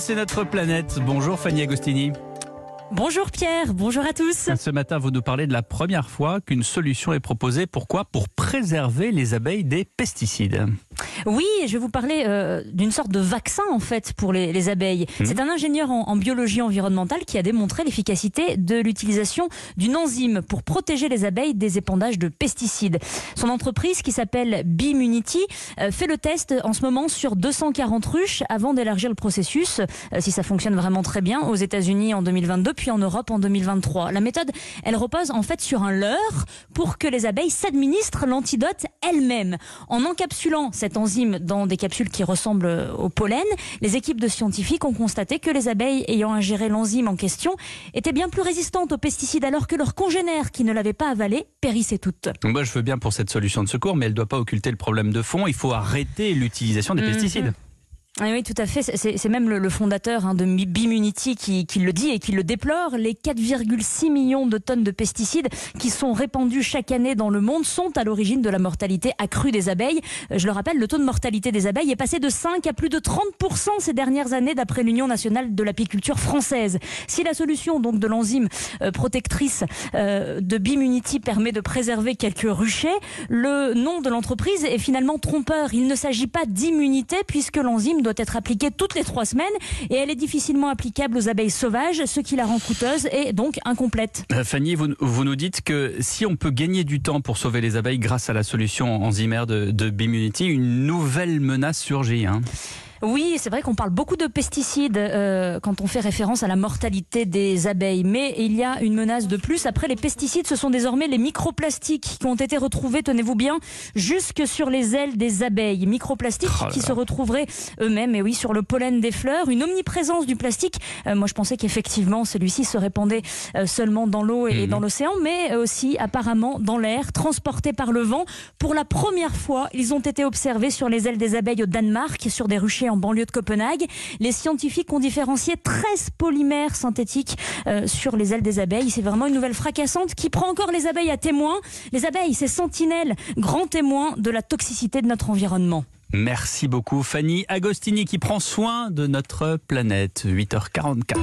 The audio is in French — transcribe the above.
c'est notre planète. Bonjour Fanny Agostini. Bonjour Pierre, bonjour à tous. Ce matin, vous nous parlez de la première fois qu'une solution est proposée. Pourquoi? Pour préserver les abeilles des pesticides. Oui, je vais vous parler euh, d'une sorte de vaccin en fait pour les, les abeilles. Mmh. C'est un ingénieur en, en biologie environnementale qui a démontré l'efficacité de l'utilisation d'une enzyme pour protéger les abeilles des épandages de pesticides. Son entreprise qui s'appelle Beemunity euh, fait le test en ce moment sur 240 ruches avant d'élargir le processus, euh, si ça fonctionne vraiment très bien, aux États-Unis en 2022 puis en Europe en 2023. La méthode, elle repose en fait sur un leurre pour que les abeilles s'administrent l'antidote elles-mêmes. En encapsulant cette enzyme dans des capsules qui ressemblent au pollen, les équipes de scientifiques ont constaté que les abeilles ayant ingéré l'enzyme en question étaient bien plus résistantes aux pesticides alors que leurs congénères qui ne l'avaient pas avalé périssaient toutes. Moi, je veux bien pour cette solution de secours, mais elle ne doit pas occulter le problème de fond. Il faut arrêter l'utilisation des Mhm. pesticides. Oui, oui, tout à fait. C'est c'est même le, le fondateur hein, de Bimunity qui, qui le dit et qui le déplore. Les 4,6 millions de tonnes de pesticides qui sont répandus chaque année dans le monde sont à l'origine de la mortalité accrue des abeilles. Euh, Je le rappelle, le taux de mortalité des abeilles est passé de 5 à plus de 30% ces dernières années d'après l'Union nationale de l'apiculture française. Si la solution donc de l'enzyme euh, protectrice euh, de Bimunity permet de préserver quelques ruchers, le nom de l'entreprise est finalement trompeur. Il ne s'agit pas d'immunité puisque l'enzyme doit être appliquée toutes les trois semaines et elle est difficilement applicable aux abeilles sauvages, ce qui la rend coûteuse et donc incomplète. Euh, Fanny, vous, nous dites que si on peut gagner du temps pour sauver les abeilles grâce à la solution enzymaire de, de Beemunity, une nouvelle menace surgit. Hein. Oui, c'est vrai qu'on parle beaucoup de pesticides euh, quand on fait référence à la mortalité des abeilles, mais il y a une menace de plus. Après les pesticides, ce sont désormais les microplastiques qui ont été retrouvés, tenez-vous bien, jusque sur les ailes des abeilles. Microplastiques Oh qui se retrouveraient eux-mêmes, et oui, sur le pollen des fleurs. Une omniprésence du plastique. Euh, moi, je pensais qu'effectivement, celui-ci se répandait euh, seulement dans l'eau et Mhm. dans l'océan, mais aussi apparemment dans l'air, transporté par le vent. Pour la première fois, ils ont été observés sur les ailes des abeilles au Danemark, sur des ruchers en banlieue de Copenhague. Les scientifiques ont différencié 13 polymères synthétiques euh, sur les ailes des abeilles. C'est vraiment une nouvelle fracassante qui prend encore les abeilles à témoin. Les abeilles, c'est sentinelles, grands témoins de la toxicité de notre environnement. Merci beaucoup Fanny Agostini qui prend soin de notre planète. 8h44.